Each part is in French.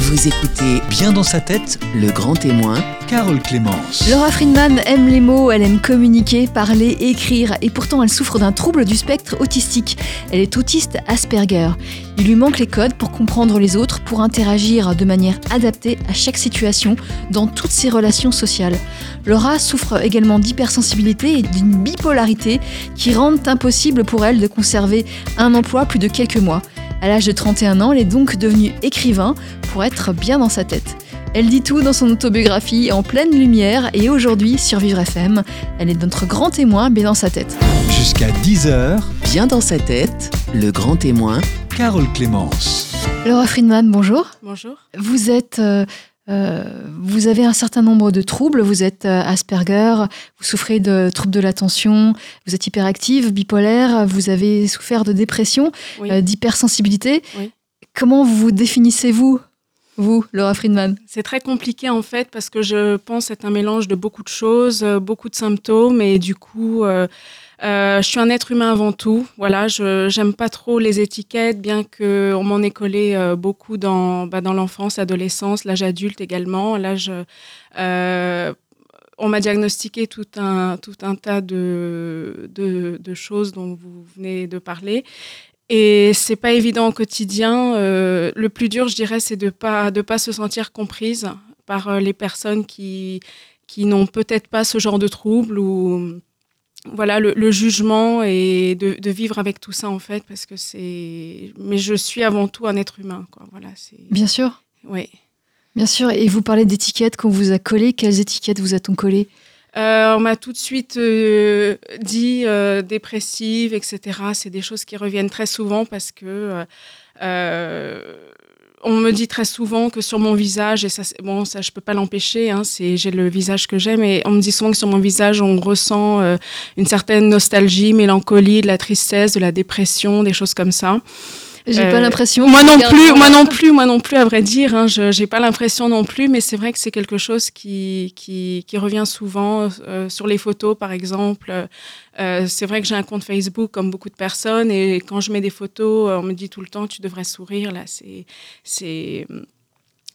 Vous écoutez Bien dans sa tête, Le Grand Témoin. Carole Clémence. Laura Friedman aime les mots, elle aime communiquer, parler, écrire, et pourtant elle souffre d'un trouble du spectre autistique. Elle est autiste Asperger. Il lui manque les codes pour comprendre les autres, pour interagir de manière adaptée à chaque situation dans toutes ses relations sociales. Laura souffre également d'hypersensibilité et d'une bipolarité qui rendent impossible pour elle de conserver un emploi plus de quelques mois. À l'âge de 31 ans, elle est donc devenue écrivain pour être bien dans sa tête. Elle dit tout dans son autobiographie en pleine lumière et aujourd'hui sur Vivre FM, elle est notre grand témoin bien dans sa tête. Jusqu'à 10h, Bien dans sa tête, Le Grand Témoin. Carole Clémence. Laura Friedman, bonjour. Bonjour. Vous êtes, euh, euh, vous avez un certain nombre de troubles. Vous êtes euh, Asperger, vous souffrez de troubles de l'attention, vous êtes hyperactive, bipolaire, vous avez souffert de dépression, Oui. euh, d'hypersensibilité. Oui. Comment vous définissez-vous, vous, Laura Friedman? C'est très compliqué en fait parce que je pense être un mélange de beaucoup de choses, beaucoup de symptômes et du coup, euh, je suis un être humain avant tout. Voilà, je j'aime pas trop les étiquettes, bien que on m'en ait collé euh, beaucoup dans bah, dans l'enfance, l'adolescence, l'âge adulte également. L'âge, euh, on m'a diagnostiqué tout un tout un tas de de, de choses dont vous venez de parler. Et c'est pas évident au quotidien. Euh, le plus dur, je dirais, c'est de pas de pas se sentir comprise par euh, les personnes qui qui n'ont peut-être pas ce genre de trouble ou voilà le, le jugement et de, de vivre avec tout ça en fait parce que c'est mais je suis avant tout un être humain quoi voilà c'est Bien sûr. ouais Bien sûr, et vous parlez d'étiquettes qu'on vous a collées. Quelles étiquettes vous a-t-on collées? Euh, on m'a tout de suite euh, dit euh, dépressive, etc. C'est des choses qui reviennent très souvent parce que on me dit très souvent que sur mon visage, et ça, bon, ça je peux pas l'empêcher, hein, c'est j'ai le visage que j'aime, et on me dit souvent que sur mon visage on ressent euh, une certaine nostalgie, mélancolie, de la tristesse, de la dépression, des choses comme ça. J'ai Euh, pas l'impression. Moi non plus, moi non plus, moi non plus, à vrai dire. Hein, je j'ai pas l'impression non plus, mais c'est vrai que c'est quelque chose qui, qui, qui revient souvent euh, sur les photos, par exemple. Euh, c'est vrai que j'ai un compte Facebook comme beaucoup de personnes, et quand je mets des photos, on me dit tout le temps tu devrais sourire. Là, c'est c'est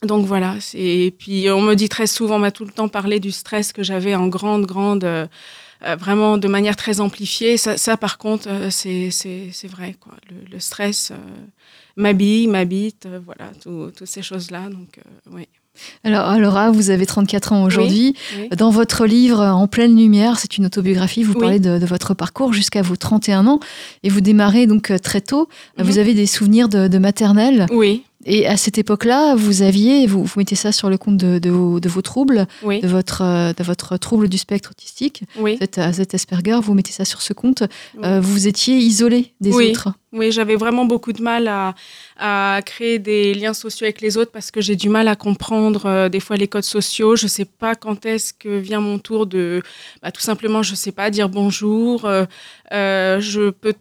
donc voilà. Et puis on me dit très souvent, on m'a tout le temps parlé du stress que j'avais en grande, grande. euh, euh, vraiment de manière très amplifiée. Ça, ça par contre, euh, c'est c'est- c'est vrai. Quoi. Le, le stress euh, m'habille, m'habite, euh, voilà, tout- toutes ces choses-là. Donc, oui. Alors, Laura, vous avez 34 ans aujourd'hui. oui. Dans votre livre En pleine lumière, c'est une autobiographie, vous Oui. parlez de, de votre parcours jusqu'à vos 31 ans et vous démarrez donc très tôt. Mhm. Vous avez des souvenirs de, de maternelle? Oui, et à cette époque-là, vous aviez, vous, vous mettez ça sur le compte de, de vos, de vos troubles, oui, de votre, euh, de votre trouble du spectre autistique, oui. cet, euh, cet Asperger, vous mettez ça sur ce compte. Oui. Euh, vous étiez isolé des autres. Oui, j'avais vraiment beaucoup de mal à, à créer des liens sociaux avec les autres parce que j'ai du mal à comprendre euh, des fois les codes sociaux. Je sais pas quand est-ce que vient mon tour de, bah, tout simplement, je sais pas dire bonjour. Euh, je peux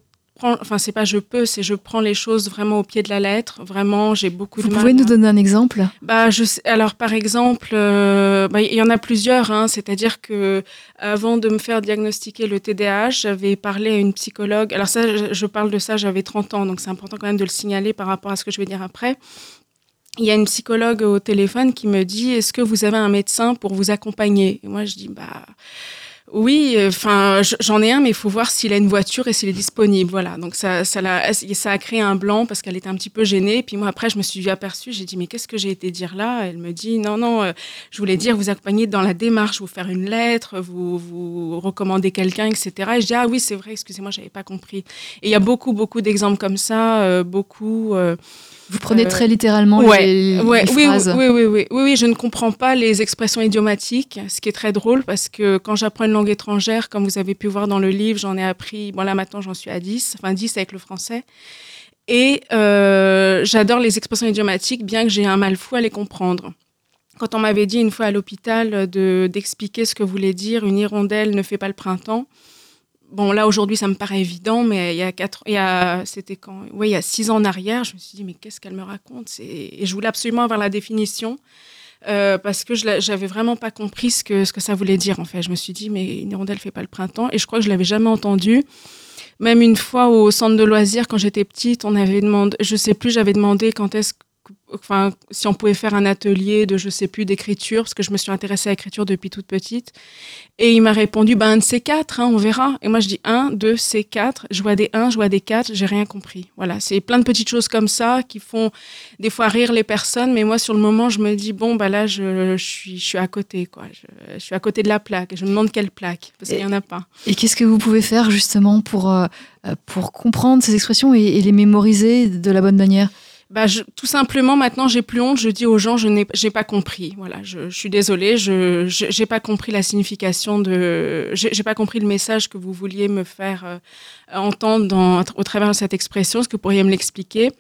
enfin c'est pas je peux, c'est je prends les choses vraiment au pied de la lettre. Vraiment, j'ai beaucoup Vous de pouvez mal. nous à- donner un exemple? Bah, je sais, alors par exemple, euh, bah, il y en a plusieurs. Hein, C'est-à-dire que avant de me faire diagnostiquer le TDAH, j'avais parlé à une psychologue. Alors ça, je, je parle de ça, j'avais 30 ans, donc c'est important quand même de le signaler par rapport à ce que je vais dire après. Il y a une psychologue au téléphone qui me dit Est-ce que vous avez un médecin pour vous accompagner? Et moi, je dis Bah. Oui, enfin, j'en ai un, mais il faut voir s'il a une voiture et s'il est disponible. Voilà. Donc ça, ça, l'a- ça a créé un blanc parce qu'elle était un petit peu gênée. Puis moi, après, je me suis aperçue. J'ai dit, mais qu'est-ce que j'ai été dire là? Elle me dit, non, non, euh, je voulais dire vous accompagner dans la démarche, vous faire une lettre, vous, vous recommander quelqu'un, etc. Et je dis, ah oui, c'est vrai, excusez-moi, j'avais pas compris. Et il y a beaucoup, beaucoup d'exemples comme ça, euh, beaucoup. euh, Vous prenez Euh, très littéralement ouais, les, Ouais, les oui, phrases. oui, oui, oui, oui, oui, je ne comprends pas les expressions idiomatiques, ce qui est très drôle parce que quand j'apprends une langue étrangère, comme vous avez pu voir dans le livre, j'en ai appris, bon là maintenant j'en suis à 10, enfin 10 avec le français. Et euh, j'adore les expressions idiomatiques, bien que j'ai un mal fou à les comprendre. Quand on m'avait dit une fois à l'hôpital de d'expliquer ce que voulait dire une hirondelle ne fait pas le printemps, bon là aujourd'hui ça me paraît évident, mais il y a quatre, il y a, c'était quand, oui, il y a six ans en arrière, je me suis dit mais qu'est-ce qu'elle me raconte? Et je voulais absolument avoir la définition euh, parce que je j'avais vraiment pas compris ce que ce que ça voulait dire en fait. Je me suis dit mais une hirondelle fait pas le printemps et je crois que je l'avais jamais entendu. Même une fois au centre de loisirs quand j'étais petite, on avait demandé, je sais plus, j'avais demandé quand est-ce enfin, si on pouvait faire un atelier de, je sais plus, d'écriture, parce que je me suis intéressée à l'écriture depuis toute petite. Et il m'a répondu, ben, un de ces quatre, hein, on verra. Et moi, je dis un, deux, c'est quatre. Je vois des un, je vois des quatre, j'ai rien compris. Voilà, c'est plein de petites choses comme ça qui font des fois rire les personnes, mais moi, sur le moment, je me dis, bon, bah là, je, suis, à côté, quoi. Je, suis à côté de la plaque. Je me demande quelle plaque, parce qu'il n'y en a pas. Et qu'est-ce que vous pouvez faire justement pour, euh, pour comprendre ces expressions et les mémoriser de la bonne manière? Bah, je, tout simplement, maintenant, j'ai plus honte. Je dis aux gens, je n'ai pas compris. Voilà, je, je suis désolée, je j'ai pas compris la signification de, j'ai pas compris le message que vous vouliez me faire euh, entendre dans, au travers de cette expression. Est-ce que vous pourriez me l'expliquer?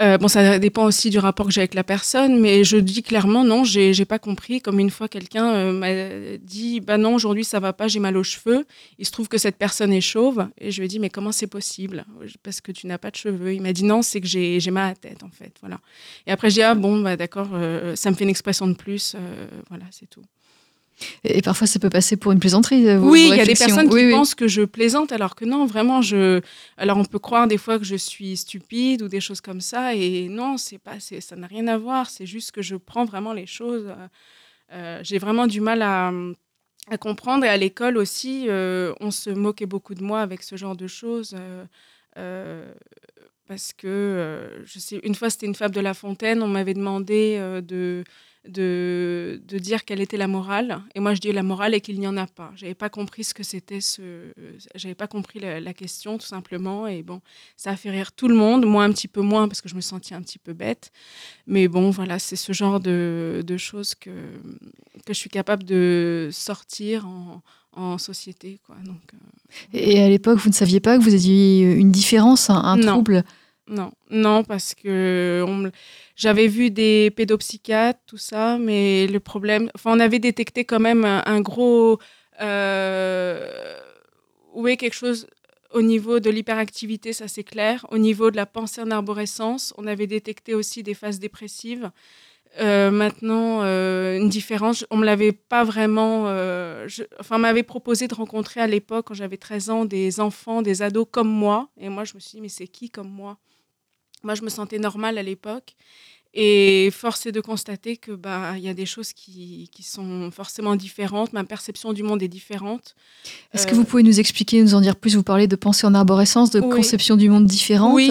Euh, bon, ça dépend aussi du rapport que j'ai avec la personne, mais je dis clairement non, j'ai j'ai pas compris. Comme une fois, quelqu'un euh, m'a dit, bah non, aujourd'hui ça va pas, j'ai mal aux cheveux. Il se trouve que cette personne est chauve, et je lui ai dit, mais comment c'est possible? Parce que tu n'as pas de cheveux. Il m'a dit non, c'est que j'ai j'ai mal à la tête en fait, voilà. Et après je dis ah bon, bah d'accord, euh, ça me fait une expression de plus, voilà, c'est tout. Et parfois, ça peut passer pour une plaisanterie. euh, vos- Oui, il y a des personnes qui Oui, oui. pensent que je plaisante, alors que non, vraiment, je. Alors, on peut croire des fois que je suis stupide ou des choses comme ça, et non, c'est pas, ça n'a rien à voir. C'est juste que je prends vraiment les choses. euh, euh, j'ai vraiment du mal à, à comprendre. Et à l'école aussi, euh, on se moquait beaucoup de moi avec ce genre de choses. euh, parce que, je sais, une fois, c'était une fable de La Fontaine, on m'avait demandé de, de, de dire quelle était la morale. Et moi, je dis la morale et qu'il n'y en a pas. J'avais pas compris ce que c'était ce. J'avais pas compris la, la question, tout simplement. Et bon, ça a fait rire tout le monde. Moi, un petit peu moins, parce que je me sentais un petit peu bête. Mais bon, voilà, c'est ce genre de, de choses que, que je suis capable de sortir en, en société. Quoi. Donc, euh, Et à l'époque, vous ne saviez pas que vous aviez une différence, un, un trouble Non, non, parce que j'avais vu des pédopsychiatres, tout ça, mais le problème, enfin, on avait détecté quand même un, un gros, euh, oui, quelque chose au niveau de l'hyperactivité, ça c'est clair. Au niveau de la pensée en arborescence, on avait détecté aussi des phases dépressives. Euh, maintenant, euh, une différence, on me l'avait pas vraiment. euh, je- enfin, on m'avait proposé de rencontrer à l'époque, quand j'avais 13 ans, des enfants, des ados comme moi. Et moi, je me suis dit, mais c'est qui comme moi? Moi, je me sentais normale à l'époque. Et force est de constater que bah il y a des choses qui, qui sont forcément différentes. Ma perception du monde est différente. Est-ce que vous pouvez nous expliquer, nous en dire plus? Vous parlez de pensée en arborescence, de Oui. conception du monde différente. Oui.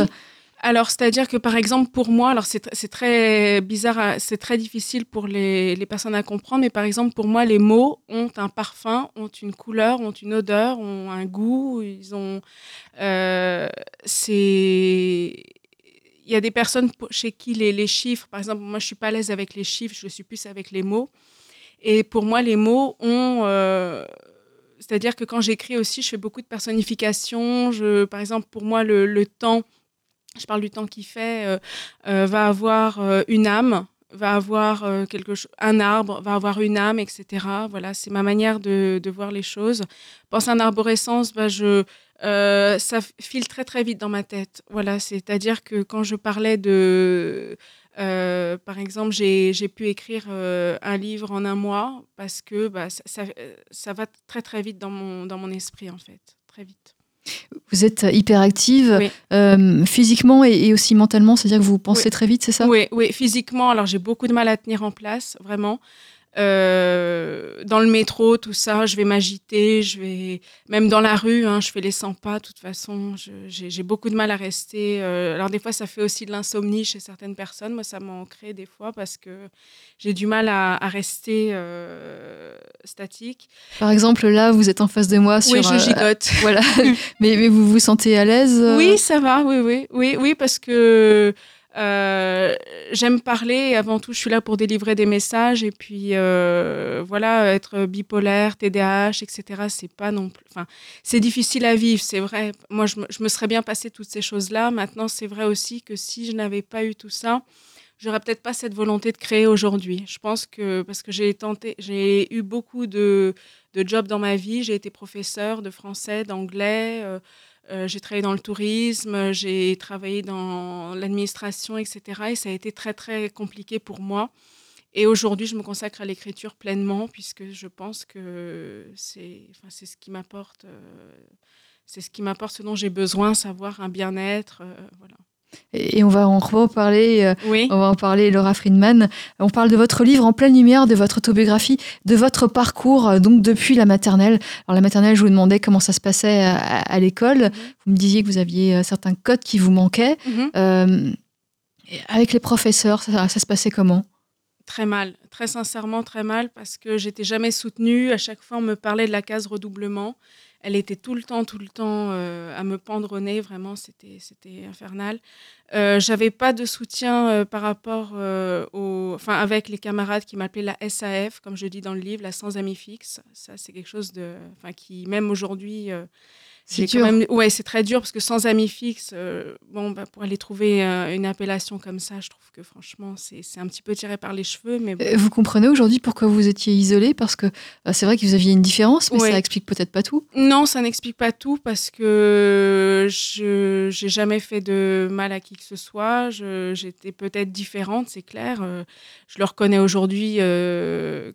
Alors, c'est-à-dire que par exemple, pour moi, alors c'est tr- c'est très bizarre, à- c'est très difficile pour les, les personnes à comprendre, mais par exemple, pour moi, les mots ont un parfum, ont une couleur, ont une odeur, ont un goût, ils ont. euh, c'est. Il y a des personnes chez qui les, les chiffres, par exemple, moi, je suis pas à l'aise avec les chiffres, je suis plus avec les mots. Et pour moi, les mots ont. euh, c'est-à-dire que quand j'écris aussi, je fais beaucoup de personnification. Je, par exemple, pour moi, le, le temps, je parle du temps qui fait, euh, euh, va avoir euh, une âme, va avoir quelque un arbre va avoir une âme, etc. Voilà, c'est ma manière de, voir les choses. Pense en arborescence, bah, je, ça file très très vite dans ma tête. Voilà, c'est-à-dire que quand je parlais de, par exemple, j'ai pu écrire un livre en un mois parce que bah, ça, ça, ça va très très vite dans mon, dans mon esprit en fait, très vite. Vous êtes hyperactive Oui. euh, physiquement et, et aussi mentalement, c'est-à-dire que vous pensez Oui. très vite, c'est ça? Oui, oui, physiquement, alors j'ai beaucoup de mal à tenir en place, vraiment. Euh, dans le métro, tout ça, je vais m'agiter, je vais même dans la rue, hein, je fais les 100 pas. De toute façon, j'ai beaucoup de mal à rester. euh, alors des fois, ça fait aussi de l'insomnie chez certaines personnes. Moi, ça m'en crée des fois parce que j'ai du mal à, à rester euh, statique. Par exemple, là, vous êtes en face de moi sur. oui, je gigote. voilà. mais, mais vous vous sentez à l'aise Oui, ça va, oui, oui, oui, oui, parce que euh, j'aime parler. Avant tout, je suis là pour délivrer des messages et puis euh, voilà, être bipolaire, TDAH, etc. C'est pas non plus. Enfin, c'est difficile à vivre, c'est vrai. Moi, je me, je me serais bien passé toutes ces choses-là. Maintenant, c'est vrai aussi que si je n'avais pas eu tout ça, j'aurais peut-être pas cette volonté de créer aujourd'hui. Je pense que parce que j'ai tenté, j'ai eu beaucoup de, de jobs dans ma vie. J'ai été professeur de français, d'anglais. euh, euh, j'ai travaillé dans le tourisme, j'ai travaillé dans l'administration, etc. Et ça a été très, très compliqué pour moi. Et aujourd'hui, je me consacre à l'écriture pleinement, puisque je pense que c'est enfin, ce qui m'apporte, euh, c'est ce qui m'apporte ce dont j'ai besoin, savoir un bien-être. euh, voilà. Et on va en reparler. euh, Oui. On va en parler, Laura Friedman. On parle de votre livre en pleine lumière, de votre autobiographie, de votre parcours, euh, donc depuis la maternelle. Alors la maternelle, je vous demandais comment ça se passait à, à l'école. Vous me disiez que vous aviez euh, certains codes qui vous manquaient. Mhm. Euh, avec les professeurs, ça, ça se passait comment? Très mal, très sincèrement très mal, parce que j'étais jamais soutenue. À chaque fois, on me parlait de la case redoublement. Elle était tout le temps, tout le temps euh, à me pendre au nez. Vraiment, c'était, infernal. Euh, j'avais pas de soutien euh, par rapport euh, au, enfin, avec les camarades qui m'appelaient la SAF, comme je dis dans le livre, la sans amis fixe. Ça, c'est quelque chose de, enfin, qui même aujourd'hui. C'est dur. même- ouais, c'est très dur parce que sans amis fixes, euh, bon, bah, pour aller trouver euh, une appellation comme ça, je trouve que franchement, c'est un petit peu tiré par les cheveux. Mais bon. Euh, Vous comprenez aujourd'hui pourquoi vous étiez isolé Parce que euh, c'est vrai que vous aviez une différence, mais Ouais. ça explique peut-être pas tout. Non, ça n'explique pas tout parce que je j'ai jamais fait de mal à qui que ce soit. J'étais peut-être différente, c'est clair. Euh, je le reconnais aujourd'hui,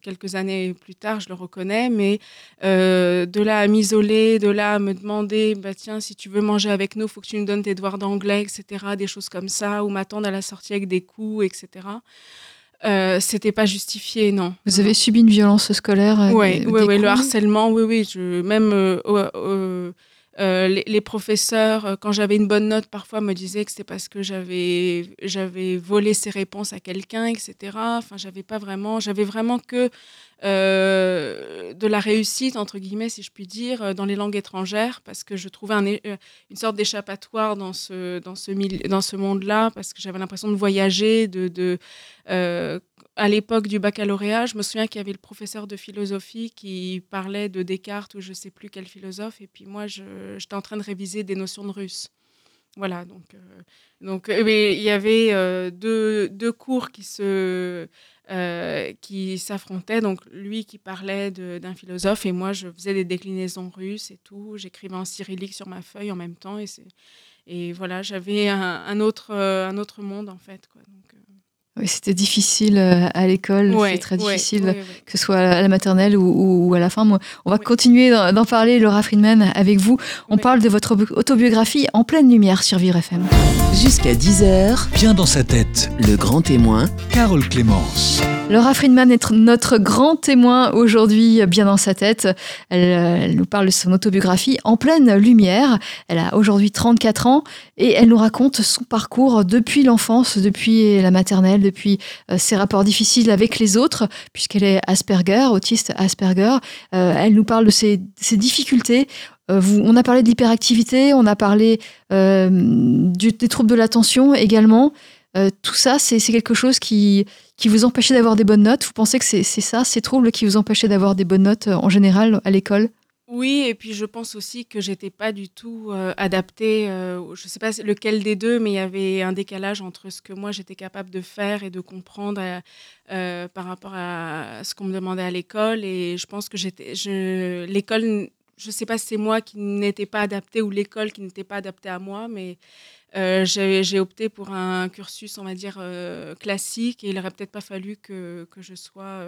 quelques années plus tard, je le reconnais. Mais de là à m'isoler, de là à me demander, bah tiens, si tu veux manger avec nous, faut que tu nous donnes tes devoirs d'anglais, etc. Des choses comme ça, ou m'attendre à la sortie avec des coups, etc. Euh, C'était pas justifié, non. Vous avez subi une violence scolaire Oui, oui, le harcèlement, oui, oui. Je, même euh, euh, euh, les, professeurs, euh, quand j'avais une bonne note, parfois me disaient que c'était parce que j'avais volé ses réponses à quelqu'un, etc. Enfin, j'avais pas vraiment, j'avais vraiment que euh, de la réussite entre guillemets, si je puis dire, dans les langues étrangères, parce que je trouvais une sorte d'échappatoire dans ce monde-là, parce que j'avais l'impression de voyager, de, à l'époque du baccalauréat, je me souviens qu'il y avait le professeur de philosophie qui parlait de Descartes ou je sais plus quel philosophe, et puis moi, j'étais en train de réviser des notions de russe. Voilà, donc, euh, donc euh, il y avait euh, deux, cours qui se qui s'affrontaient. Donc lui qui parlait d'un philosophe et moi je faisais des déclinaisons russes et tout. J'écrivais en cyrillique sur ma feuille en même temps et et voilà, j'avais un, autre un autre monde en fait quoi. Oui, c'était difficile euh, à l'école, ouais, c'est très difficile, ouais, ouais. que ce soit à la maternelle ou, ou- ou à la fin. Moi, on va continuer d'en parler, Laura Friedman, avec vous. On parle de votre auto- autobiographie en pleine lumière sur Vivre FM. Jusqu'à 10h, Bien dans sa tête, le grand témoin, Carole Clémence. Laura Friedman est notre grand témoin aujourd'hui, bien dans sa tête. Elle, euh, elle nous parle de son autobiographie en pleine lumière. Elle a aujourd'hui 34 ans et elle nous raconte son parcours depuis l'enfance, depuis la maternelle, depuis euh, ses rapports difficiles avec les autres, puisqu'elle est Asperger, autiste Asperger. Euh, elle nous parle de ses, difficultés. Euh, on a parlé de l'hyperactivité, on a parlé des troubles de l'attention également. Tout ça, c'est quelque chose qui, qui vous empêchait d'avoir des bonnes notes Vous pensez que c'est ça, ces troubles qui vous empêchaient d'avoir des bonnes notes en général à l'école? Oui, et puis je pense aussi que j'étais pas du tout euh, adaptée. euh, je sais pas lequel des deux, mais il y avait un décalage entre ce que moi j'étais capable de faire et de comprendre euh, euh, par rapport à ce qu'on me demandait à l'école. Et je pense que j'étais, je, l'école, je sais pas si c'est moi qui n'étais pas adaptée ou l'école qui n'était pas adaptée à moi, mais j'ai j'ai opté pour un cursus, on va dire, classique. Et il aurait peut-être pas fallu que, que je sois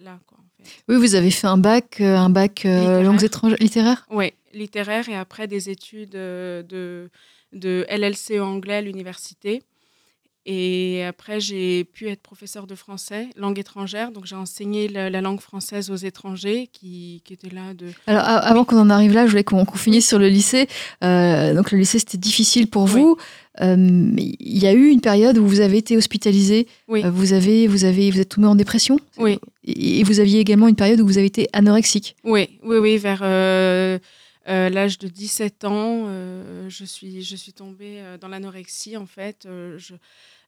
là, quoi. En fait. Oui, vous avez fait un bac, euh, un bac euh, langues étrangères, littéraire Oui, littéraire et après des études euh, de, de LLC anglais à l'université. Et après, j'ai pu être professeur de français, langue étrangère. Donc, j'ai enseigné la, la langue française aux étrangers qui, qui étaient là de. Alors, avant qu'on en arrive là, je voulais qu'on finisse sur le lycée. Euh, donc, le lycée, c'était difficile pour Oui. vous. Euh, il y a eu une période où vous avez été hospitalisé. Oui. Euh, vous, avez, vous, avez, vous êtes tombé en dépression. Oui. Et, et vous aviez également une période où vous avez été anorexique. Oui, oui, oui, vers euh, euh, l'âge de 17 ans, euh, je, suis, je suis tombée euh, dans l'anorexie, en fait.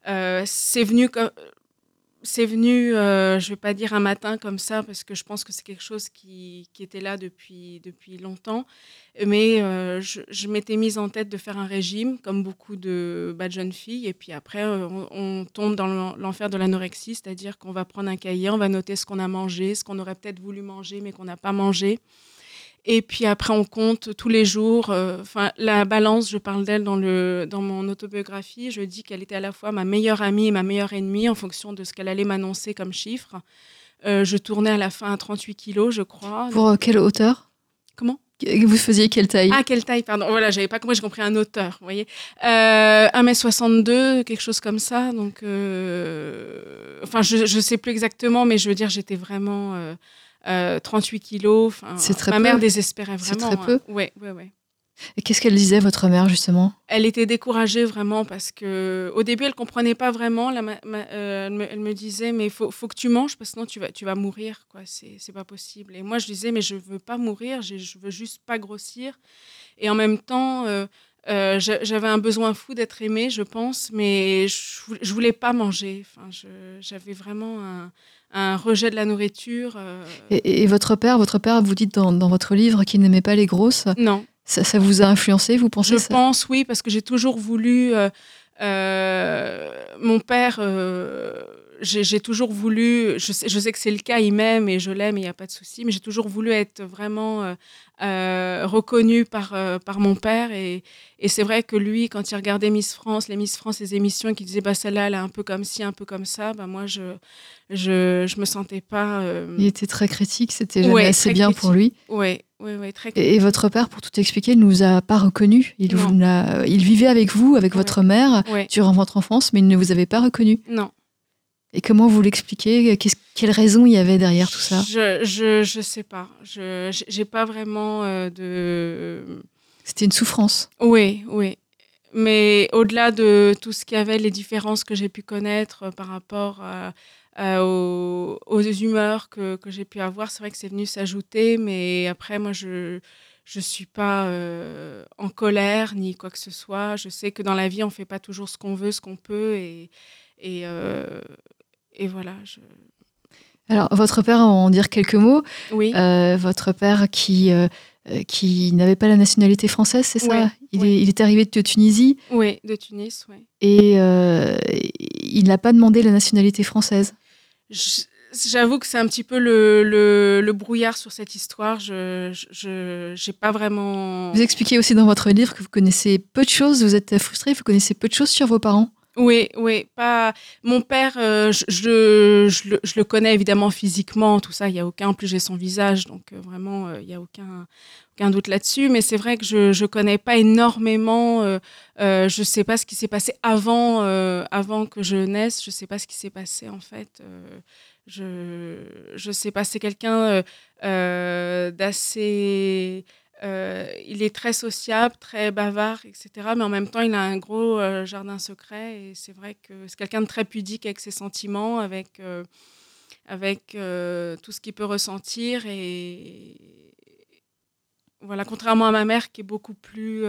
C'est venu comme. C'est venu, je vais pas dire un matin comme ça, parce que je pense que c'est quelque chose qui, qui était là depuis, depuis longtemps. Mais je, m'étais mise en tête de faire un régime, comme beaucoup de, bah, jeunes filles. Et puis après, on, on tombe dans l'en- l'enfer de l'anorexie, c'est-à-dire qu'on va prendre un cahier, on va noter ce qu'on a mangé, ce qu'on aurait peut-être voulu manger, mais qu'on n'a pas mangé. Et puis après, on compte tous les jours. euh, Enfin, la balance, je parle d'elle dans, le, dans mon autobiographie. Je dis qu'elle était à la fois ma meilleure amie et ma meilleure ennemie en fonction de ce qu'elle allait m'annoncer comme chiffre. Euh, je tournais à la fin à 38 kilos, je crois. Pour euh, quelle hauteur? Comment? Vous faisiez quelle taille? Ah, quelle taille, pardon. Voilà, j'avais pas compris, j'ai compris un auteur, vous voyez. Euh, 1m62, quelque chose comme ça. Donc, enfin, je, je sais plus exactement, mais je veux dire, j'étais vraiment euh, euh, 38 kilos. C'est très ma peu. mère désespérait C'est vraiment. très peu. hein. Ouais, ouais, ouais. Et qu'est-ce qu'elle disait, votre mère, justement? Elle était découragée vraiment parce que au début elle comprenait pas vraiment. La ma- ma- euh, elle, me, elle me disait mais faut, faut que tu manges parce que sinon tu vas tu vas mourir quoi. C'est c'est pas possible. Et moi je disais mais je veux pas mourir. Je veux juste pas grossir. Et en même temps euh, euh, j'a- j'avais un besoin fou d'être aimée je pense, mais je, je voulais pas manger. Enfin j'avais vraiment un, un rejet de la nourriture. euh, et, et votre père, votre père, vous dites dans, dans votre livre qu'il n'aimait pas les grosses. Non. Ça, ça vous a influencé, vous pensez Je ça? pense, oui, parce que j'ai toujours voulu. euh, euh, mon père, euh, j'ai toujours voulu. Je sais, je sais que c'est le cas, il m'aime et je l'aime, il n'y a pas de souci, mais j'ai toujours voulu être vraiment euh, euh, reconnue par, euh, par mon père. Et, et c'est vrai que lui, quand il regardait Miss France, les Miss France, les émissions, et qu'il disait bah, celle-là, elle est un peu comme ci, un peu comme ça, bah, moi, je je, je me sentais pas. euh, Il était très critique, c'était jamais Ouais, assez bien pour lui. Ouais, ouais, ouais, très Et, et votre père, pour tout expliquer, ne nous a pas reconnus. Il, vous vivait avec vous, avec Ouais. votre mère, Ouais, durant votre enfance, mais il ne vous avait pas reconnu. non. Et comment vous l'expliquez? Qu'est-ce- Quelle raison il y avait derrière tout ça? Je, je, je sais pas. Je j'ai pas vraiment euh, de. C'était une souffrance. Oui, oui. Mais au-delà de tout ce qu'il y avait, les différences que j'ai pu connaître euh, par rapport à- aux, aux humeurs que, que j'ai pu avoir, c'est vrai que c'est venu s'ajouter. Mais après, moi, je je suis pas euh, en colère ni quoi que ce soit. Je sais que dans la vie, on fait pas toujours ce qu'on veut, ce qu'on peut, et et, euh, et voilà. Je... Alors, votre père, en dire quelques mots. Oui. Euh, votre père qui, euh, euh, qui n'avait pas la nationalité française, c'est ça Ouais, il, ouais. Est, il est arrivé de Tunisie Oui, de Tunis, oui. et euh, il n'a pas demandé la nationalité française. J'avoue que c'est un petit peu le, le, le brouillard sur cette histoire. Je j'ai pas vraiment. Vous expliquez aussi dans votre livre que vous connaissez peu de choses, vous êtes frustré, vous connaissez peu de choses sur vos parents. Oui, oui, pas. Mon père, euh, je, le, connais évidemment physiquement, tout ça. Il y a aucun. En plus, j'ai son visage, donc euh, vraiment, euh, il y a aucun aucun doute là-dessus. Mais c'est vrai que je je connais pas énormément. Je sais pas ce qui s'est passé avant avant que je naisse. Je sais pas ce qui s'est passé en fait. Je je sais pas. C'est quelqu'un d'assez euh, il est très sociable, très bavard, etc. Mais en même temps, il a un gros euh, jardin secret. Et c'est vrai que c'est quelqu'un de très pudique avec ses sentiments, avec, euh, avec tout ce qu'il peut ressentir. Et voilà, contrairement à ma mère qui est beaucoup plus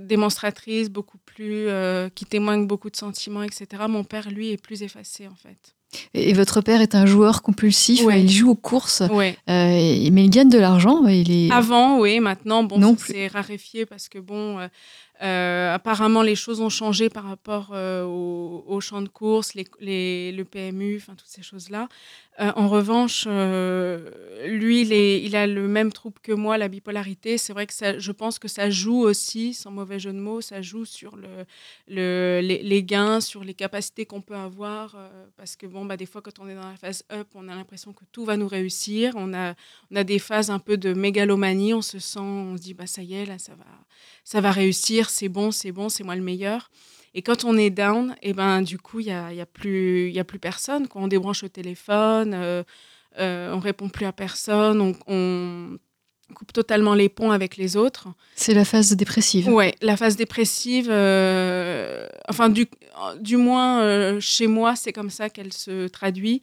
démonstratrice, beaucoup plus. qui témoigne beaucoup de sentiments, etc. Mon père, lui, est plus effacé, en fait. Et, votre père est un joueur compulsif, Ouais. il joue aux courses, Ouais. euh, mais il gagne de l'argent. Il est... Avant, oui, maintenant, bon, s'est raréfié parce que, bon, euh, apparemment, les choses ont changé par rapport euh, au, champ de course, les, le PMU, toutes ces choses-là. Euh, en revanche, lui, il, a le même trouble que moi, la bipolarité. C'est vrai que je pense que ça joue aussi, sans mauvais jeu de mots, ça joue sur le, le- les, gains, sur les capacités qu'on peut avoir. parce que, bon, bah, des fois, quand on est dans la phase up, on a l'impression que tout va nous réussir. On a on a des phases un peu de mégalomanie, on se sent, on se dit bah ça y est là ça va, ça va réussir, c'est bon, c'est bon, c'est moi le meilleur. Et quand on est down, et ben du coup il y a, y a plus, il y a plus personne. Quand on débranche le téléphone, euh, euh, on répond plus à personne, on, on coupe totalement les ponts avec les autres. C'est la phase dépressive. Ouais, la phase dépressive, euh, enfin du, du moins euh, chez moi, c'est comme ça qu'elle se traduit.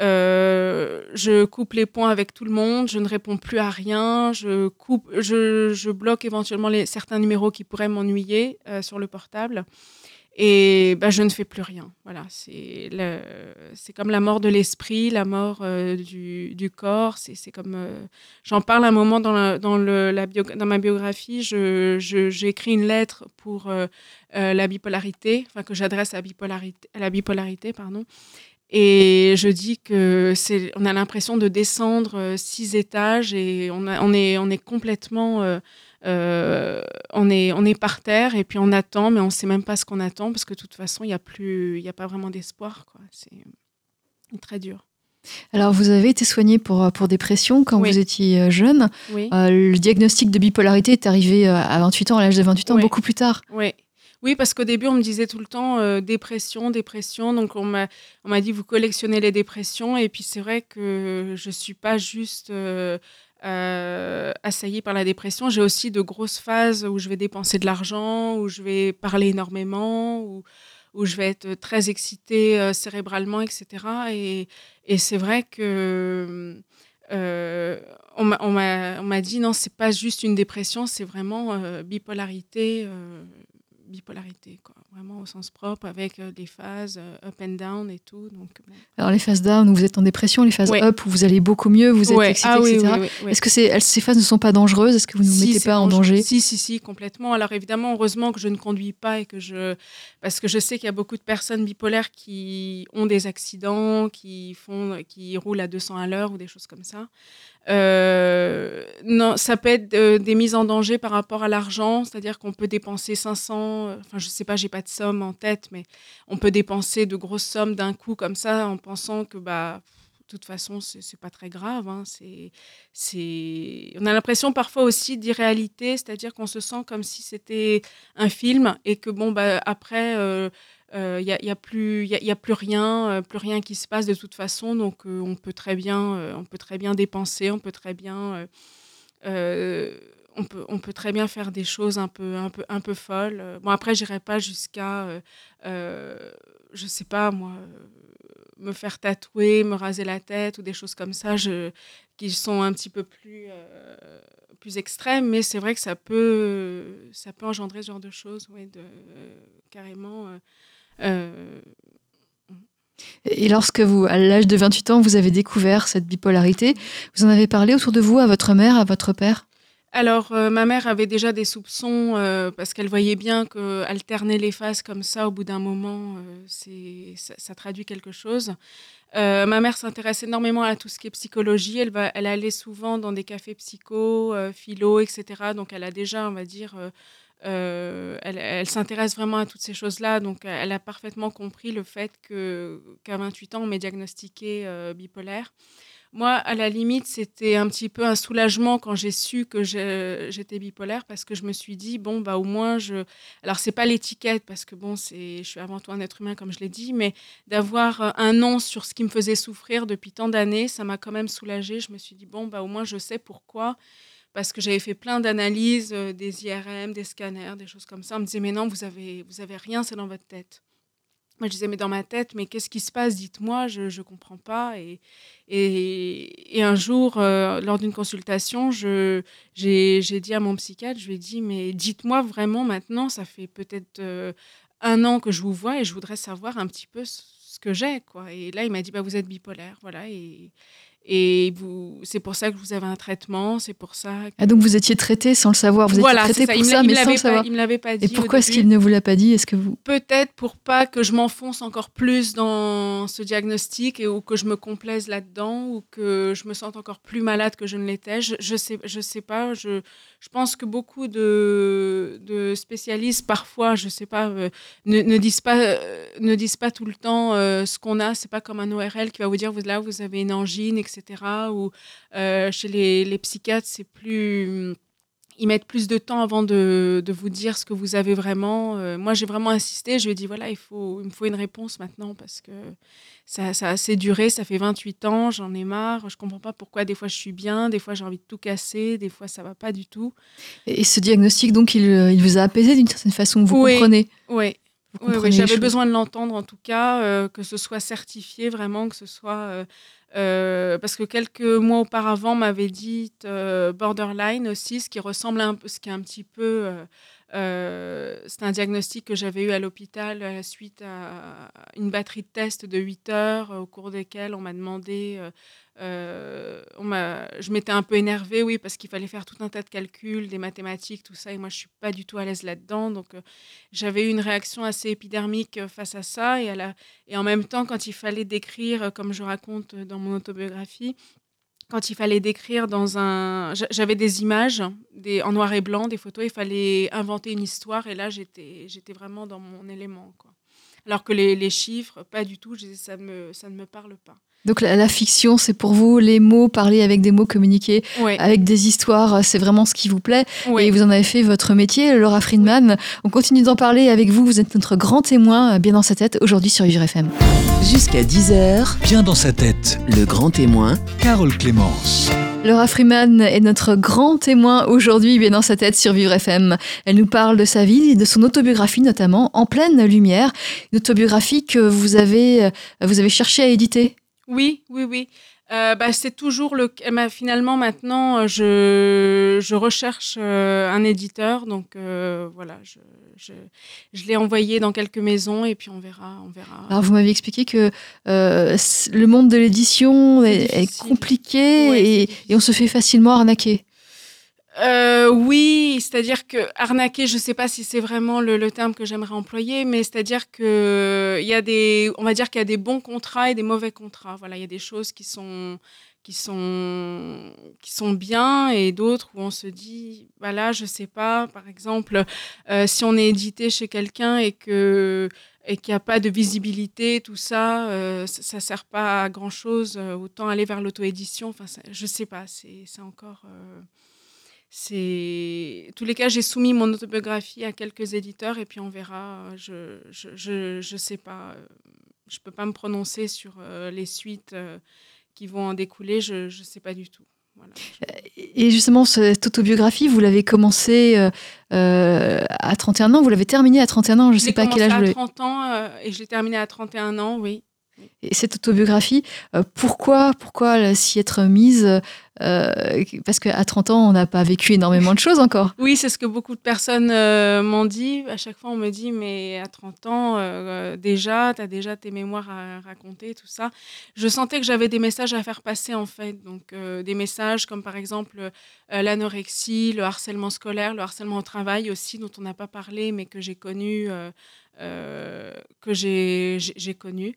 Euh, je coupe les ponts avec tout le monde, je ne réponds plus à rien, je coupe, je, bloque éventuellement certains numéros qui pourraient m'ennuyer euh, sur le portable. Et bah, je ne fais plus rien. Voilà, c'est comme la mort de l'esprit, la mort euh, du, corps. C'est c'est comme j'en parle un moment dans, dans, le, dans ma biographie. Je, écrit une lettre pour la bipolarité, enfin que j'adresse à, à la bipolarité, pardon. Et je dis que c'est, on a l'impression de descendre euh, six étages et on, a- on est, on est complètement, euh, euh, on est, on est par terre et puis on attend, mais on sait même pas ce qu'on attend parce que de toute façon il y a plus, il y a pas vraiment d'espoir, quoi. C'est très dur. Alors, vous avez été soigné pour, pour dépression quand Oui. vous étiez jeune. Oui. Euh, le diagnostic de bipolarité est arrivé à 28 ans, à l'âge de 28 ans, Oui. beaucoup plus tard. Oui. Oui, parce qu'au début, on me disait tout le temps euh, dépression, dépression. Donc, on m'a, dit, vous collectionnez les dépressions. Et puis, c'est vrai que je ne suis pas juste euh, euh, assaillie par la dépression. J'ai aussi de grosses phases où je vais dépenser de l'argent, où je vais parler énormément, où, où je vais être très excitée euh, cérébralement, etc. Et, et c'est vrai que. euh, on m'a- dit non, c'est pas juste une dépression, c'est vraiment bipolarité, bipolarité quoi, vraiment au sens propre avec euh, des phases euh, up and down et tout. Donc bon. Alors, les phases down où vous êtes en dépression, les phases Ouais. up où vous allez beaucoup mieux, vous êtes Ouais. excité, Ah oui, etc. oui. Est-ce que ces phases ne sont pas dangereuses? Est-ce que vous ne vous Si, mettez pas en danger? Si, si, si, complètement. Alors évidemment, heureusement que je ne conduis pas et que je... Parce que je sais qu'il y a beaucoup de personnes bipolaires qui ont des accidents, qui, font... qui roulent à 200 à l'heure ou des choses comme ça. Euh, non, ça peut être euh, des mises en danger par rapport à l'argent, c'est-à-dire qu'on peut dépenser 500, euh, enfin je sais pas, j'ai pas de somme en tête, mais on peut dépenser de grosses sommes d'un coup comme ça en pensant que bah de toute façon c'est pas très grave. hein, c'est c'est on a l'impression parfois aussi d'irréalité, c'est-à-dire qu'on se sent comme si c'était un film et que bon bah après il n'y a, y a plus y y a plus rien euh, plus rien qui se passe de toute façon donc euh, on peut très bien euh, on peut très bien dépenser on peut très bien euh, euh, on peut, on peut très bien faire des choses un peu, un peu, un peu folles. Euh, Bon, après, j'irai pas jusqu'à, euh, euh, je sais pas, moi, euh, me faire tatouer, me raser la tête ou des choses comme ça, qui sont un petit peu plus, euh, plus extrêmes. Mais c'est vrai que ça peut, ça peut engendrer ce genre de choses, euh, carrément. euh, euh, Et lorsque vous, à l'âge de 28 ans, vous avez découvert cette bipolarité, vous en avez parlé autour de vous à votre mère, à votre père? Alors, euh, ma mère avait déjà des soupçons euh, parce qu'elle voyait bien que alterner les phases comme ça, au bout d'un moment, euh, ça, ça traduit quelque chose. Euh, ma mère s'intéresse énormément à tout ce qui est psychologie. Elle, va, elle allait souvent dans des cafés psycho, euh, philo, etc. Donc, elle a déjà, on va dire, euh, elle, s'intéresse vraiment à toutes ces choses-là. Donc, elle a parfaitement compris le fait que, qu'à 28 ans, on m'est diagnostiqué euh, bipolaire. Moi, à la limite, c'était un petit peu un soulagement quand j'ai su que j'étais bipolaire parce que je me suis dit bon bah au moins je alors c'est pas l'étiquette parce que bon c'est je suis avant tout un être humain comme je l'ai dit mais d'avoir euh, un nom sur ce qui me faisait souffrir depuis tant d'années, ça m'a quand même soulagée. Je me suis dit bon bah au moins je sais pourquoi parce que j'avais fait plein d'analyses, euh, des IRM, des scanners, des choses comme ça. On me disait mais non, vous avez vous avez rien, c'est dans votre tête. Moi, je disais, mais dans ma tête, mais qu'est-ce qui se passe? Dites-moi, je ne comprends pas. Et, et, et un jour, euh, lors d'une consultation, j'ai dit à mon psychiatre, je lui ai dit, mais dites-moi vraiment maintenant, ça fait peut-être euh, un an que je vous vois et je voudrais savoir un petit peu ce que j'ai. Et là, il m'a dit, bah, vous êtes bipolaire. Voilà, et et c'est pour ça que vous avez un traitement, c'est pour ça que... Ah, donc vous étiez traité sans le savoir, vous voilà, étiez traité ça. pour Il ça, mais sans le savoir. pas, il me l'avait pas dit. Et pourquoi est-ce qu'il ne vous l'a pas dit? Est-ce que vous Peut-être pour pas que je m'enfonce encore plus dans ce diagnostic et ou que je me complaise là-dedans ou que je me sente encore plus malade que je ne l'étais. Je, je sais, je sais pas. Je, je pense que beaucoup de, de spécialistes parfois, je sais pas, euh, ne, ne disent pas, euh, ne disent pas tout le temps euh, ce qu'on a. C'est pas comme un ORL qui va vous dire vous là vous avez une angine, etc. Ou euh, chez les, les psychiatres c'est plus ils mettent plus de temps avant de, de vous dire ce que vous avez vraiment. Euh, moi, j'ai vraiment insisté. Je lui ai dit, voilà, il, faut, il me faut une réponse maintenant parce que ça, ça a assez duré. Ça fait 28 ans, j'en ai marre. Je comprends pas pourquoi des fois je suis bien, des fois j'ai envie de tout casser, des fois ça va pas du tout. Et ce diagnostic, donc, il, euh, il vous a apaisé d'une certaine façon, vous Oui. comprenez? Oui, j'avais besoin de l'entendre en tout cas, euh, que ce soit certifié vraiment, que ce soit. euh, euh, parce que quelques mois auparavant, m'avait dit euh, borderline aussi, ce qui ressemble un peu, ce qui est un petit peu. euh, c'est un diagnostic que j'avais eu à l'hôpital à la suite à une batterie de tests de 8 heures, au cours desquelles on m'a demandé. Euh, je m'étais un peu énervée, oui, parce qu'il fallait faire tout un tas de calculs, des mathématiques, tout ça, et moi je suis pas du tout à l'aise là-dedans, donc euh, j'avais eu une réaction assez épidermique euh, face à ça, et, à la- et en même temps, quand il fallait décrire, comme je raconte dans mon autobiographie, quand il fallait décrire dans un... j'a- J'avais des images en noir et blanc, des photos, il fallait inventer une histoire, et là j'étais vraiment dans mon élément. Alors que les, chiffres, pas du tout, ça ne me parle pas. Donc la, la fiction, c'est pour vous les mots, parler avec des mots, communiquer Ouais, avec des histoires, c'est vraiment ce qui vous plaît. ouais. Et vous en avez fait votre métier, Laura Friedman. On continue d'en parler avec vous. Vous êtes notre grand témoin, euh, bien dans sa tête, aujourd'hui sur Vivre FM. Jusqu'à 10h, Bien dans sa tête, le grand témoin Carole Clémence. Laura Freeman est notre grand témoin aujourd'hui, bien dans sa tête sur Vivre FM. Elle nous parle de sa vie et de son autobiographie notamment, En pleine lumière. Une autobiographie que vous avez, euh, vous avez cherché à éditer. Oui, oui, oui. Euh, bah, c'est toujours le. ben, finalement, maintenant, euh, je, je recherche euh, un éditeur. Donc, euh, voilà, je, je, je l'ai envoyé dans quelques maisons et puis on verra. On verra. Alors vous m'avez expliqué que le monde de l'édition est, compliqué Ouais, et, et on se fait facilement arnaquer. Euh, oui, c'est-à-dire que arnaquer, je ne sais pas si c'est vraiment le, terme que j'aimerais employer, mais c'est-à-dire que il y a des, on va dire qu'il y a des bons contrats et des mauvais contrats. Voilà, il y a des choses qui sont qui sont qui sont bien et d'autres où on se dit, voilà, je sais pas, par exemple, euh, si on est édité chez quelqu'un et que et qu'il n'y a pas de visibilité, tout ça, euh, ça, ça sert pas à grand chose. autant aller vers l'auto-édition. Enfin, je sais pas, c'est encore. euh, c'est. Tous les cas, j'ai soumis mon autobiographie à quelques éditeurs et puis on verra. Je je, je, je sais pas. euh, Je peux pas me prononcer sur euh, les suites euh, qui vont en découler. Je je sais pas du tout. Voilà. Et justement, cette autobiographie, vous l'avez commencée euh, à 31 ans, vous l'avez terminée à 31 ans, je ne sais pas à quel âge l'avez. à 30 ans et je l'ai terminée à 31 ans, oui. Et cette autobiographie, euh, pourquoi, pourquoi s'y être mise euh, Parce qu'à 30 ans, on n'a pas vécu énormément de choses encore. Oui, c'est ce que beaucoup de personnes euh, m'ont dit. À chaque fois, on me dit, mais à 30 ans, déjà, tu as déjà tes mémoires à raconter, tout ça. Je sentais que j'avais des messages à faire passer, en fait. Donc, des messages comme, par exemple, l'anorexie, le harcèlement scolaire, le harcèlement au travail aussi, dont on n'a pas parlé, mais que j'ai connu, que j'ai connu.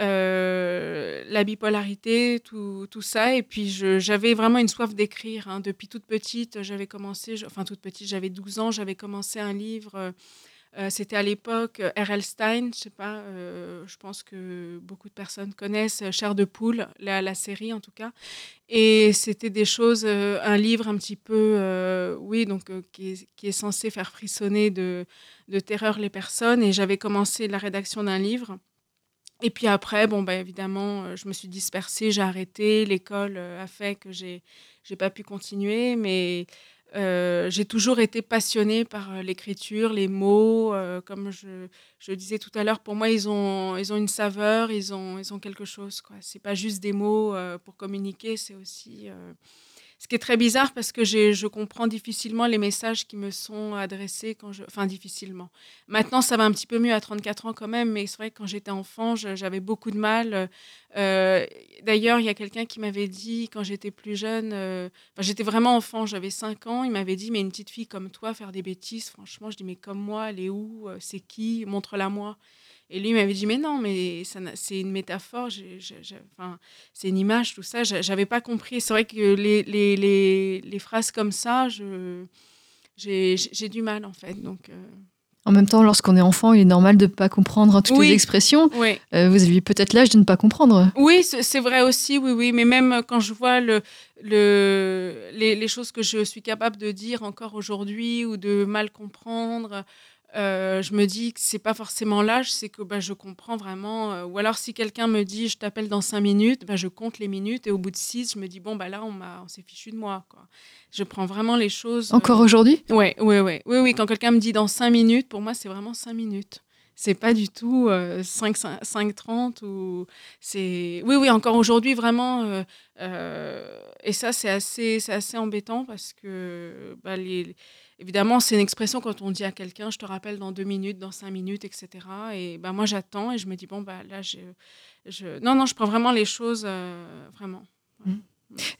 Euh, la bipolarité, tout, tout ça. Et puis, j'avais vraiment une soif d'écrire. hein. Depuis toute petite, j'avais commencé, enfin toute petite, j'avais 12 ans, j'avais commencé un livre. euh, euh, C'était à l'époque R.L. Stein, je sais pas, je pense que beaucoup de personnes connaissent Chair de poule, la, la série en tout cas. Et c'était des choses, un livre un petit peu, oui, donc qui, est, qui est censé faire frissonner de, de terreur les personnes. Et j'avais commencé la rédaction d'un livre. Et puis après, bon, bah, évidemment, euh, je me suis dispersée, j'ai arrêté. L'école euh, a fait que j'ai j'ai pas pu continuer, mais euh, j'ai toujours été passionnée par l'écriture, les mots. comme je, je disais tout à l'heure, pour moi, ils ont, ils ont une saveur, ils ont, ils ont quelque chose. quoi. C'est pas juste des mots pour communiquer, c'est aussi. Ce qui est très bizarre parce que je comprends difficilement les messages qui me sont adressés quand je. Enfin, difficilement. Maintenant, ça va un petit peu mieux à 34 ans quand même, mais c'est vrai que quand j'étais enfant, j'avais beaucoup de mal. Euh, D'ailleurs, il y a quelqu'un qui m'avait dit, quand j'étais plus jeune, euh, j'étais vraiment enfant, j'avais 5 ans, il m'avait dit, mais une petite fille comme toi, faire des bêtises, franchement, je dis, mais comme moi, elle est où Euh, C'est qui Montre-la moi. Et lui il m'avait dit, mais non, mais c'est une métaphore, c'est une image, tout ça. J'a- J'avais pas compris. C'est vrai que les, les, les, les phrases comme ça, je, j'ai j'ai du mal, en fait. Donc, euh, En même temps, lorsqu'on est enfant, il est normal de ne pas comprendre toutes Oui. les expressions. Euh, vous aviez peut-être l'âge de ne pas comprendre. Oui, c'est c'est vrai aussi, oui, oui. Mais même quand je vois le, le, les, les choses que je suis capable de dire encore aujourd'hui ou de mal comprendre, euh, je me dis que c'est pas forcément l'âge, c'est que bah, je comprends vraiment. euh, ou alors si quelqu'un me dit je t'appelle dans cinq minutes, bah, je compte les minutes et au bout de six, je me dis bon bah là on m'a, on s'est fichu de moi quoi. Je prends vraiment les choses. euh, Encore aujourd'hui? Ouais, ouais, ouais. Oui, oui, quand quelqu'un me dit dans 5 minutes, pour moi, c'est vraiment 5 minutes. C'est pas du tout euh, 5, 5, 5, 30 ou c'est oui oui encore aujourd'hui vraiment euh, euh, et ça c'est assez c'est assez embêtant parce que bah, les évidemment c'est une expression quand on dit à quelqu'un je te rappelle dans deux minutes dans cinq minutes etc et bah moi j'attends et je me dis bon bah là je, non non je prends vraiment les choses euh, vraiment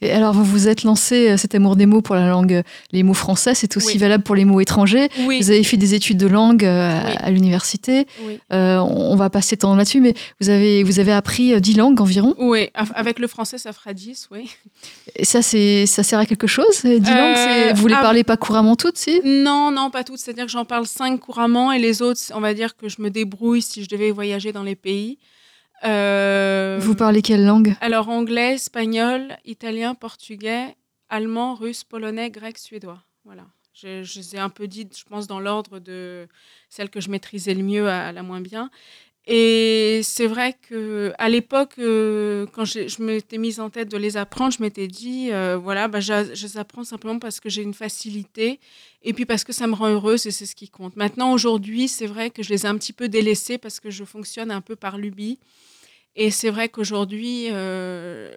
Et alors, vous vous êtes lancé euh, cet amour des mots pour la langue, euh, les mots français, c'est aussi Oui. valable pour les mots étrangers. Oui, Vous avez fait des études de langue euh, à- Oui. à l'université. Euh, on va passer temps là-dessus, mais vous avez, vous avez appris euh, 10 langues environ. Oui, avec le français, ça fera 10, oui. Et ça, ça sert à quelque chose, ces 10 Euh, langues Vous les ah, parlez pas couramment toutes, si? Non, non, pas toutes. C'est-à-dire que j'en parle cinq couramment et les autres, on va dire que je me débrouille si je devais voyager dans les pays. Euh, Vous parlez quelle langue? Alors anglais, espagnol, italien, portugais, allemand, russe, polonais, grec, suédois. Voilà. Je, je les ai un peu dites, je pense, dans l'ordre de celles que je maîtrisais le mieux à la moins bien. Et c'est vrai que à l'époque, euh, quand j'ai- je m'étais mise en tête de les apprendre, je m'étais dit, euh, voilà, bah, je, je les apprends simplement parce que j'ai une facilité et puis parce que ça me rend heureuse et c'est ce qui compte. Maintenant, aujourd'hui, c'est vrai que je les ai un petit peu délaissés parce que je fonctionne un peu par lubie. Et c'est vrai qu'aujourd'hui, euh,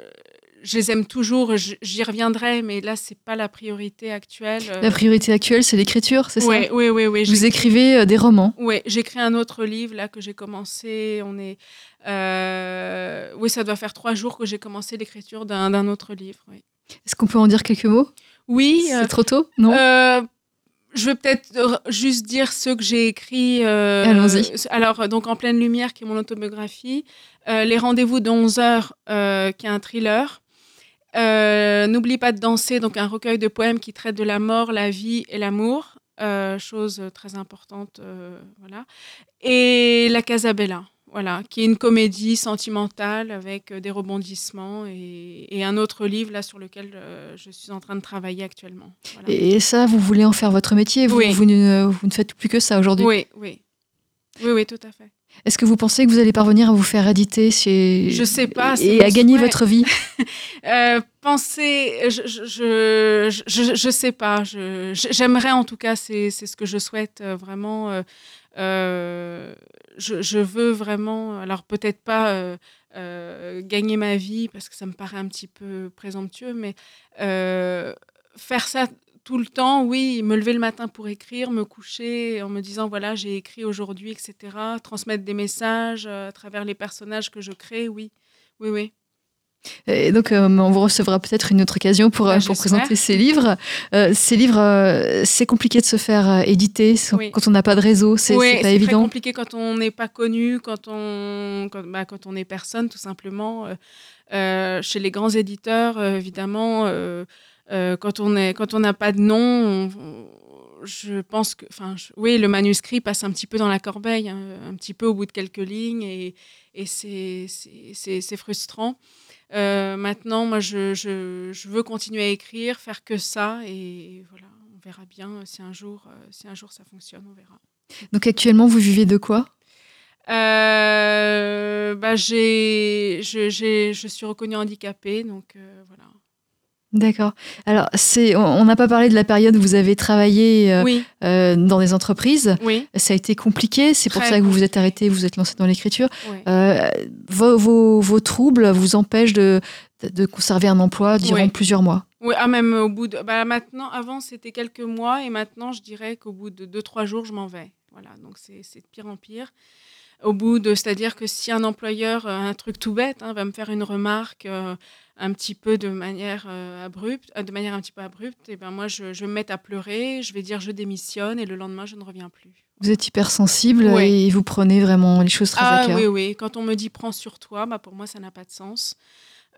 je les aime toujours, j'y reviendrai, mais là, c'est pas la priorité actuelle. euh. La priorité actuelle, c'est l'écriture, c'est Ouais, ça oui, oui, oui. Vous écrivez euh, des romans. Oui, j'écris un autre livre là que j'ai commencé. On est, euh, oui, ça doit faire trois jours que j'ai commencé l'écriture d'un autre livre. Oui, Est-ce qu'on peut en dire quelques mots? Oui euh, C'est trop tôt? Non? Je vais peut-être juste dire ceux que j'ai écrits. euh, Allons-y. Alors, euh, donc, En pleine lumière, qui est mon autobiographie. Euh, Les rendez-vous de 11 heures, euh, qui est un thriller. N'oublie pas de danser, donc un recueil de poèmes qui traite de la mort, la vie et l'amour. Chose très importante. voilà. Et La Casabella. Voilà, qui est une comédie sentimentale avec euh, des rebondissements et, et un autre livre là sur lequel euh, je suis en train de travailler actuellement. Voilà. Et ça, vous voulez en faire votre métier? Vous, Oui. vous, ne, vous ne faites plus que ça aujourd'hui? Oui, oui. Oui, oui, tout à fait. Est-ce que vous pensez que vous allez parvenir à vous faire éditer chez... Je sais pas, Et à gagner souhait. votre vie? Euh, penser, je, je, je, je, je sais pas. J'aimerais en tout cas, c'est c'est ce que je souhaite euh, vraiment. euh, euh, je, veux vraiment, alors peut-être pas euh, euh, gagner ma vie parce que ça me paraît un petit peu présomptueux, mais faire ça tout le temps, oui, me lever le matin pour écrire, me coucher en me disant voilà, j'ai écrit aujourd'hui, etc. Transmettre des messages à travers les personnages que je crée, oui, oui, oui. Et donc, euh, on vous recevra peut-être une autre occasion pour, Bah, euh, pour présenter ces livres. Euh, ces livres, euh, c'est compliqué de se faire éditer Oui. quand on n'a pas de réseau. C'est Oui, c'est pas évident. compliqué quand on n'est pas connu, quand on, quand, bah, quand on est personne, tout simplement. Chez les grands éditeurs, évidemment, quand on est, quand on n'a pas de nom, on- on- je pense que, enfin, je- oui, le manuscrit passe un petit peu dans la corbeille, hein, un petit peu au bout de quelques lignes, et, et c'est, c'est, c'est- c'est frustrant. Euh, maintenant, moi, je, je, je veux continuer à écrire, faire que ça, et voilà, on verra bien si un jour, euh, si un jour ça fonctionne, on verra. Donc, actuellement, vous vivez de quoi? Euh, bah, j'ai, je, suis reconnue handicapée, donc euh, voilà. D'accord. Alors, c'est, on n'a pas parlé de la période où vous avez travaillé euh, oui, euh, dans des entreprises. oui, Ça a été compliqué. C'est pour Très ça que vous vous êtes arrêté, vous vous êtes lancé dans l'écriture. oui. Euh, vos, vos, vos troubles vous empêchent de, conserver un emploi durant plusieurs mois. Oui, ah, même au bout de. Bah, maintenant, avant, c'était quelques mois, et maintenant, je dirais qu'au bout de deux, trois jours, je m'en vais. Voilà, donc c'est, c'est de pire en pire. Au bout de. C'est-à-dire que si un employeur, un truc tout bête, hein, va me faire une remarque euh, un petit peu de manière euh, abrupte, euh, de manière un petit peu abrupte, et ben moi, je, je vais me mettre à pleurer, je vais dire je démissionne, et le lendemain, je ne reviens plus. Vous êtes hypersensible Oui. et vous prenez vraiment les choses très à Ah cœur. oui, oui. Quand on me dit prends sur toi, bah, pour moi, ça n'a pas de sens.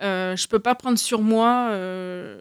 Euh, je peux pas prendre sur moi. euh,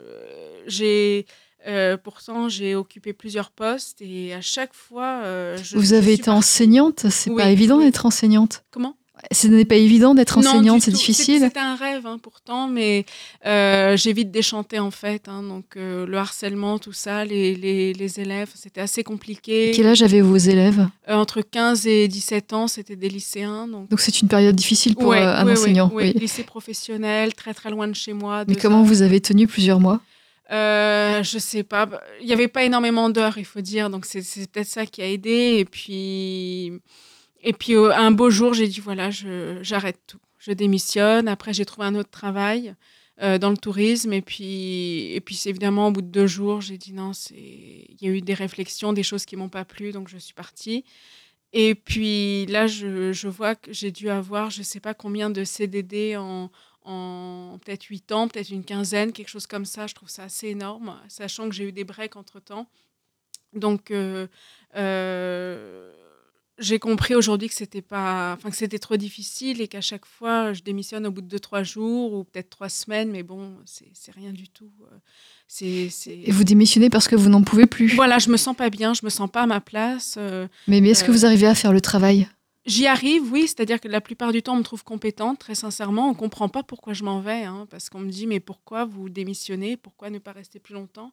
j'ai euh, pourtant j'ai occupé plusieurs postes et à chaque fois. euh, je, Vous avez été enseignante, c'est Oui, pas évident d'être enseignante. Comment? Ce n'est pas évident d'être enseignante, c'est difficile. C'était un rêve hein, pourtant, mais euh, j'ai vite déchanté en fait. hein, donc euh, le harcèlement, tout ça, les, les, les élèves, c'était assez compliqué. Quel âge avaient vos élèves? Euh, entre 15 et 17 ans, c'était des lycéens. Donc c'est une période difficile pour Ouais, un ouais, enseignant. ouais. oui. lycée professionnel, très très loin de chez moi. Mais comment vous avez tenu plusieurs mois? Euh, je sais pas. Il n'y avait pas énormément d'heures, il faut dire. Donc, c'est c'est peut-être ça qui a aidé. Et puis, et puis euh, un beau jour, j'ai dit voilà, j'arrête tout. Je démissionne. Après, j'ai trouvé un autre travail euh, dans le tourisme. Et puis, et puis évidemment, au bout de deux jours, j'ai dit non, il y a eu des réflexions, des choses qui m'ont pas plu. Donc, je suis partie. Et puis là, je, je vois que j'ai dû avoir, je sais pas combien de CDD en, en peut-être 8 ans, peut-être une quinzaine, quelque chose comme ça. Je trouve ça assez énorme, sachant que j'ai eu des breaks entre-temps. Donc, euh, euh, j'ai compris aujourd'hui que c'était pas, enfin que c'était trop difficile et qu'à chaque fois je démissionne au bout de deux trois jours ou peut-être trois semaines, mais bon, c'est rien du tout. Euh, c'est et vous démissionnez parce que vous n'en pouvez plus. Voilà, je me sens pas bien, je me sens pas à ma place. mais, mais est-ce que vous arrivez à faire le travail? J'y arrive, oui, c'est-à-dire que la plupart du temps, on me trouve compétente, très sincèrement. On ne comprend pas pourquoi je m'en vais, hein, parce qu'on me dit, mais pourquoi vous démissionnez? Pourquoi ne pas rester plus longtemps?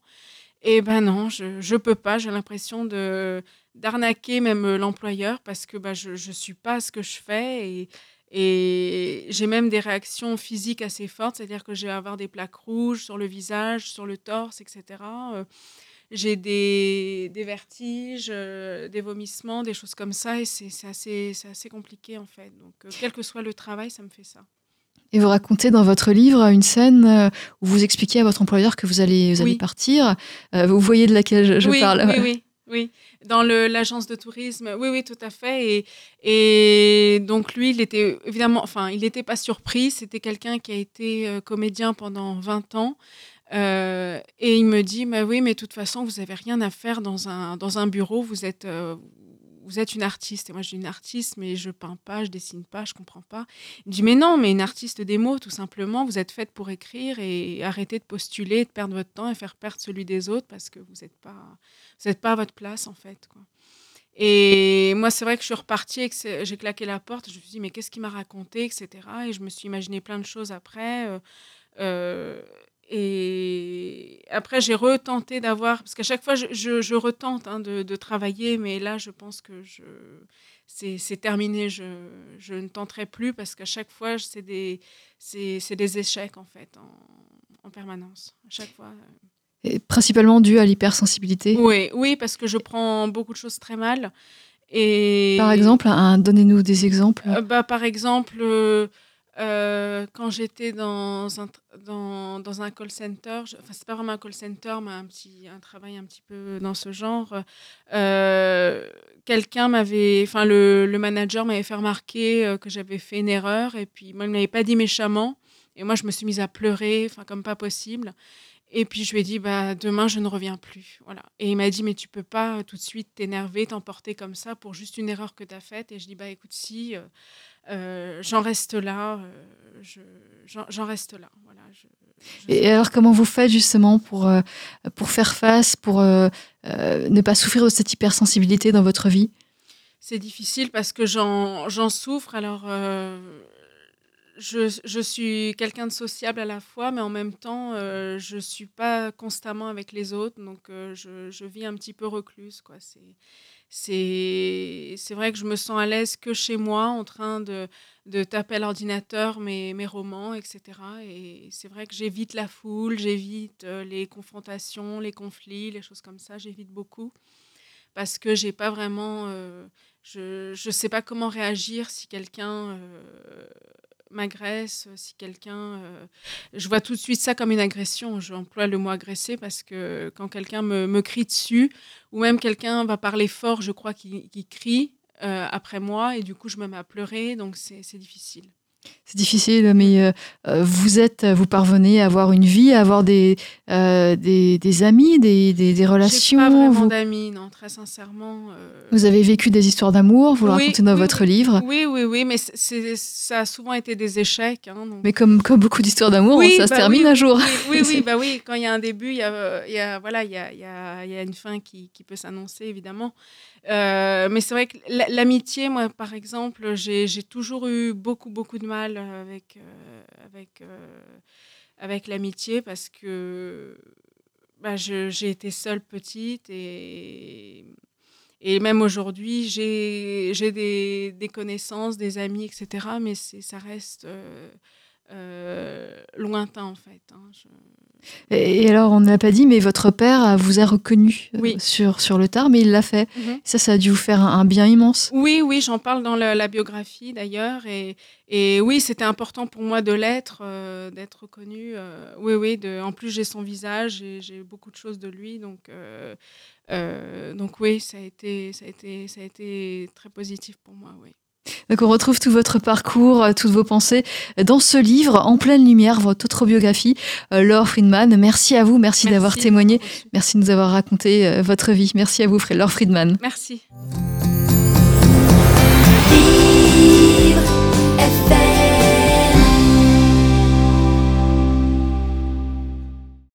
Eh ben non, je ne peux pas. J'ai l'impression de d'arnaquer même l'employeur, parce que bah, je ne suis pas ce que je fais. Et, et j'ai même des réactions physiques assez fortes, c'est-à-dire que je vais avoir des plaques rouges sur le visage, sur le torse, etc j'ai des, des, vertiges, euh, des vomissements, des choses comme ça, et c'est assez, assez compliqué en fait. Donc, euh, quel que soit le travail, ça me fait ça. Et vous racontez dans votre livre une scène euh, où vous expliquez à votre employeur que vous allez, vous allez partir. vous voyez de laquelle je, oui, parle Oui, oui, oui. Dans l'agence de tourisme, oui, oui, tout à fait. Et, et donc lui, il était évidemment, enfin, il n'était pas surpris. C'était quelqu'un qui a été comédien pendant 20 ans. Euh, et il me dit, bah oui, mais de toute façon, vous n'avez rien à faire dans un, dans un bureau, vous êtes, euh, vous êtes une artiste. Et moi, je suis une artiste, mais je peins pas, je dessine pas, je comprends pas. Il dit, mais non, mais une artiste des mots, tout simplement, vous êtes faite pour écrire et arrêter de postuler, de perdre votre temps et faire perdre celui des autres parce que vous n'êtes pas, pas à votre place, en fait. Et moi, c'est vrai que je suis repartie et que j'ai claqué la porte. Je me suis dit, mais qu'est-ce qu'il m'a raconté, etc. Et je me suis imaginé plein de choses après. Euh, euh et après, j'ai retenté d'avoir, parce qu'à chaque fois, je, je, retente hein, de, de, travailler, mais là, je pense que je, c'est, terminé. Je, je, ne tenterai plus parce qu'à chaque fois, c'est des, c'est, des échecs, en fait, en, en, permanence. À chaque fois. Et principalement dû à l'hypersensibilité? Oui, oui, parce que je prends beaucoup de choses très mal. Et... Par exemple, donnez-nous des exemples. Euh, bah, par exemple, euh, euh, quand j'étais dans un, dans, dans, un call center, je, enfin, c'est pas vraiment un call center, mais un, petit, un travail un petit peu dans ce genre, euh, quelqu'un m'avait, enfin, le, le, manager m'avait fait remarquer euh, que j'avais fait une erreur, et puis moi, il ne m'avait pas dit méchamment, et moi, je me suis mise à pleurer, enfin, comme pas possible. Et puis je lui ai dit, bah, demain, je ne reviens plus. Voilà. Et il m'a dit, mais tu peux pas tout de suite t'énerver, t'emporter comme ça pour juste une erreur que tu as faite. Et je dis, bah, écoute, si, j'en reste là, euh, j'en reste là. Voilà, Et alors, comment vous faites justement pour, euh, pour faire face, pour ne pas souffrir de cette hypersensibilité dans votre vie? C'est difficile parce que j'en souffre. Alors, je, je, suis quelqu'un de sociable à la fois, mais en même temps, je ne suis pas constamment avec les autres. Donc, je, je, vis un petit peu recluse. Quoi. C'est vrai que je me sens à l'aise que chez moi, en train de, de taper à l'ordinateur mes, mes, romans, etc. Et c'est vrai que j'évite la foule, j'évite euh, les confrontations, les conflits, les choses comme ça, j'évite beaucoup. Parce que j'ai pas vraiment. Euh, je ne sais pas comment réagir si quelqu'un euh, m'agresse, euh, si quelqu'un... Euh, je vois tout de suite ça comme une agression. J'emploie le mot agresser parce que quand quelqu'un me, me, crie dessus, ou même quelqu'un va parler fort, je crois, qu'il crie euh, après moi, et du coup, je me mets à pleurer, donc c'est difficile. C'est difficile, mais euh, euh, vous êtes, vous parvenez à avoir une vie, à avoir des, euh, des, des, amis, des, des, des relations. pas vraiment d'amis, non, très sincèrement. Vous avez vécu des histoires d'amour, vous le racontez dans votre livre. Oui, oui, oui, mais ça a souvent été des échecs. Hein, mais comme, comme beaucoup d'histoires d'amour, ça se bah termine un jour. Oui, oui, bah oui, quand il y a un début, il y a, y a, voilà, il y a, y, a, y a une fin qui, qui peut s'annoncer, évidemment. Euh, mais c'est vrai que l'amitié, moi, par exemple, j'ai toujours eu beaucoup, beaucoup de mal avec, euh, avec, euh, avec l'amitié parce que bah, j'ai été seule petite et, et même aujourd'hui, j'ai des, des, connaissances, des amis, etc. Mais ça reste lointain, en fait. Hein. Et alors, on ne l'a pas dit, mais votre père vous a reconnu euh, sur, sur le tard, mais il l'a fait. Mhm. Ça, ça a dû vous faire un, bien immense. Oui, oui, j'en parle dans la, biographie d'ailleurs. Et, et oui, c'était important pour moi de l'être, euh, d'être reconnu. Euh, oui, oui, de, en plus, j'ai son visage et j'ai beaucoup de choses de lui. Donc, donc oui, ça a, été, ça, a été, ça a été très positif pour moi, oui. Donc on retrouve tout votre parcours, euh, toutes vos pensées dans ce livre, En pleine lumière, votre autobiographie, euh, Laure Friedman. Merci à vous, merci, d'avoir témoigné, merci de nous avoir raconté votre vie. Merci à vous, Laure Friedman. Merci.